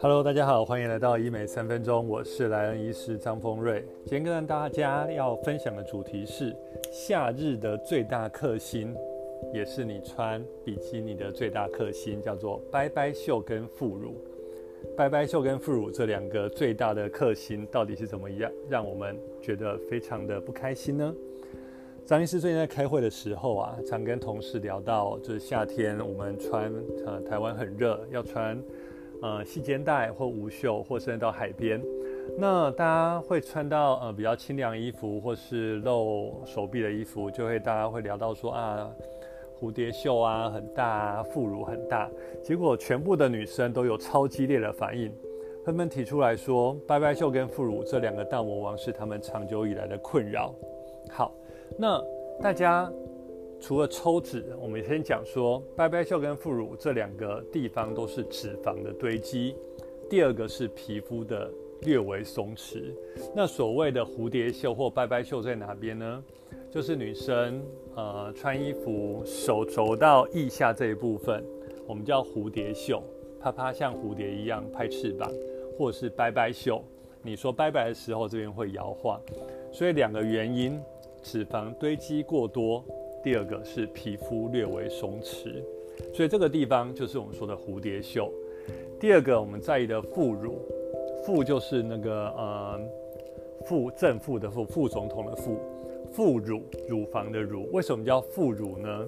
Hello，大家好，欢迎来到医美三分钟，我是莱恩医师张丰瑞。今天跟大家要分享的主题是夏日的最大克星，也是你穿比基尼的最大克星，叫做拜拜袖跟副乳。拜拜袖跟副乳这两个最大的克星到底是怎么样，让我们觉得非常的不开心呢？张医师最近在开会的时候啊，常跟同事聊到，就是夏天我们穿，呃，台湾很热，要穿。呃，细肩带或无袖，或甚至到海边，那大家会穿到呃比较清凉衣服，或是露手臂的衣服，就会大家会聊到说啊，蝴蝶袖啊很大，副乳很大，结果全部的女生都有超激烈的反应，纷纷提出来说，拜拜袖跟副乳这两个大魔王是他们长久以来的困扰。好，那大家。除了抽脂，我们先讲说，拜拜袖跟副乳这两个地方都是脂肪的堆积。第二个是皮肤的略微松弛。那所谓的蝴蝶袖或拜拜袖在哪边呢？就是女生呃穿衣服手肘到腋下这一部分，我们叫蝴蝶袖，啪啪像蝴蝶一样拍翅膀，或是拜拜袖。你说拜拜的时候，这边会摇晃。所以两个原因，脂肪堆积过多。第二个是皮肤略微松弛，所以这个地方就是我们说的蝴蝶袖。第二个我们在意的副乳，副就是那个呃副正副的副，副总统的副，副乳乳房的乳。为什么叫副乳呢？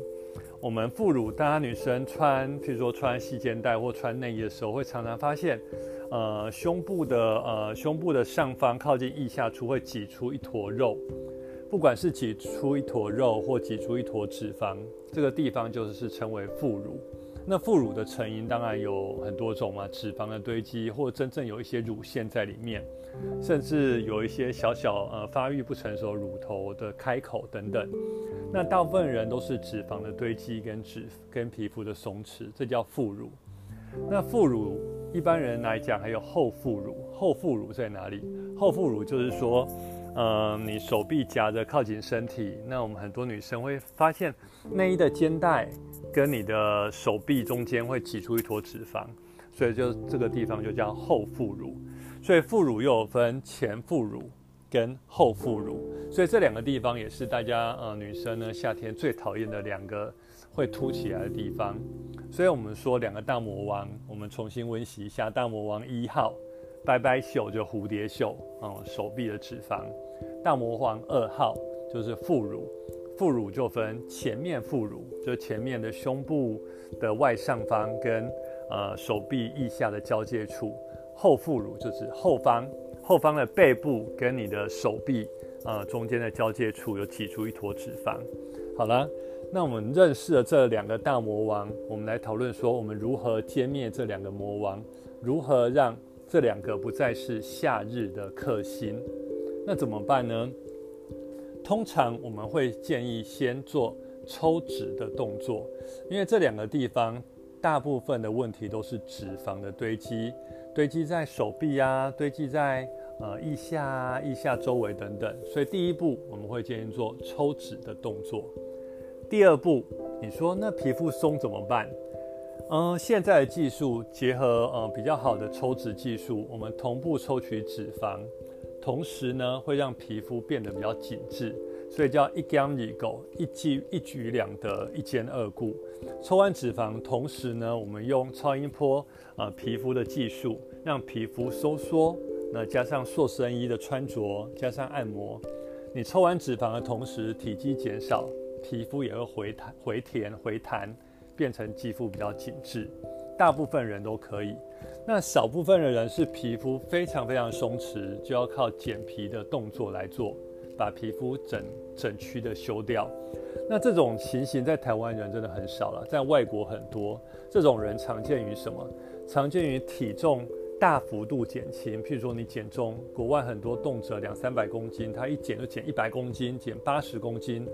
我们副乳，大家女生穿，譬如说穿细肩带或穿内衣的时候，会常常发现，呃胸部的呃胸部的上方靠近腋下处会挤出一坨肉。不管是挤出一坨肉或挤出一坨脂肪，这个地方就是称为副乳。那副乳的成因当然有很多种嘛，脂肪的堆积，或真正有一些乳腺在里面，甚至有一些小小呃发育不成熟乳头的开口等等。那大部分人都是脂肪的堆积跟脂跟皮肤的松弛，这叫副乳。那副乳一般人来讲还有后副乳，后副乳在哪里？后副乳就是说。嗯，你手臂夹着靠近身体，那我们很多女生会发现内衣的肩带跟你的手臂中间会挤出一坨脂肪，所以就这个地方就叫后副乳。所以副乳又有分前副乳跟后副乳，所以这两个地方也是大家呃女生呢夏天最讨厌的两个会凸起来的地方。所以我们说两个大魔王，我们重新温习一下大魔王一号。拜拜袖就蝴蝶袖，嗯，手臂的脂肪。大魔王二号就是副乳，副乳就分前面副乳，就前面的胸部的外上方跟呃手臂腋下的交界处。后副乳就是后方，后方的背部跟你的手臂呃中间的交界处有挤出一坨脂肪。好了，那我们认识了这两个大魔王，我们来讨论说我们如何歼灭这两个魔王，如何让。这两个不再是夏日的克星，那怎么办呢？通常我们会建议先做抽脂的动作，因为这两个地方大部分的问题都是脂肪的堆积，堆积在手臂啊，堆积在呃腋下、腋下周围等等。所以第一步我们会建议做抽脂的动作。第二步，你说那皮肤松怎么办？嗯，现在的技术结合呃比较好的抽脂技术，我们同步抽取脂肪，同时呢会让皮肤变得比较紧致，所以叫一干一狗，一举一举两得，一兼二顾。抽完脂肪，同时呢我们用超音波呃皮肤的技术，让皮肤收缩，那加上塑身衣的穿着，加上按摩，你抽完脂肪的同时，体积减少，皮肤也会回弹、回填、回弹。变成肌肤比较紧致，大部分人都可以。那少部分的人是皮肤非常非常松弛，就要靠减皮的动作来做，把皮肤整整区的修掉。那这种情形在台湾人真的很少了，在外国很多。这种人常见于什么？常见于体重大幅度减轻，譬如说你减重，国外很多动辄两三百公斤，他一减就减一百公斤，减八十公斤。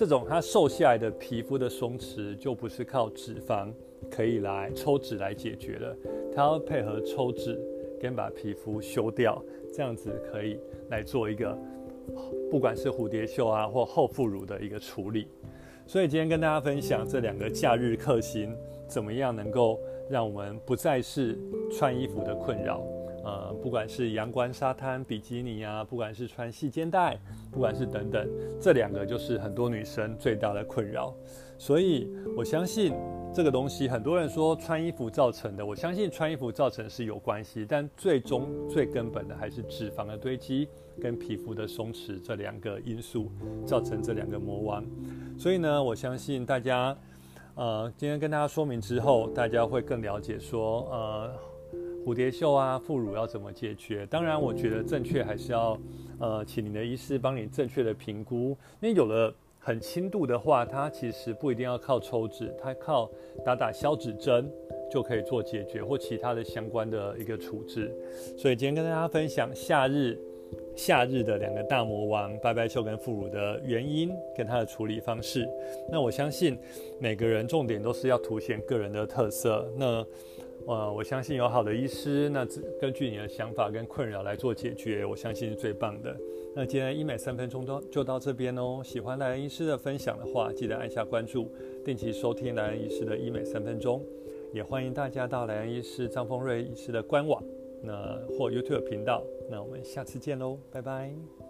这种它瘦下来的皮肤的松弛，就不是靠脂肪可以来抽脂来解决了，它要配合抽脂跟把皮肤修掉，这样子可以来做一个，不管是蝴蝶袖啊或后副乳的一个处理。所以今天跟大家分享这两个假日克星，怎么样能够让我们不再是穿衣服的困扰。呃，不管是阳光沙滩比基尼啊，不管是穿细肩带，不管是等等，这两个就是很多女生最大的困扰。所以我相信这个东西，很多人说穿衣服造成的，我相信穿衣服造成是有关系，但最终最根本的还是脂肪的堆积跟皮肤的松弛这两个因素造成这两个魔王。所以呢，我相信大家，呃，今天跟大家说明之后，大家会更了解说，呃。蝴蝶袖啊，副乳要怎么解决？当然，我觉得正确还是要，呃，请你的医师帮你正确的评估。因为有了很轻度的话，它其实不一定要靠抽脂，它靠打打消脂针就可以做解决，或其他的相关的一个处置。所以今天跟大家分享夏日夏日的两个大魔王——拜拜袖跟副乳的原因跟它的处理方式。那我相信每个人重点都是要凸显个人的特色。那呃，我相信有好的医师，那根据你的想法跟困扰来做解决，我相信是最棒的。那今天医美三分钟都就到这边哦。喜欢莱恩医师的分享的话，记得按下关注，定期收听莱恩医师的医美三分钟。也欢迎大家到莱恩医师张丰瑞医师的官网，那或 YouTube 频道。那我们下次见喽，拜拜。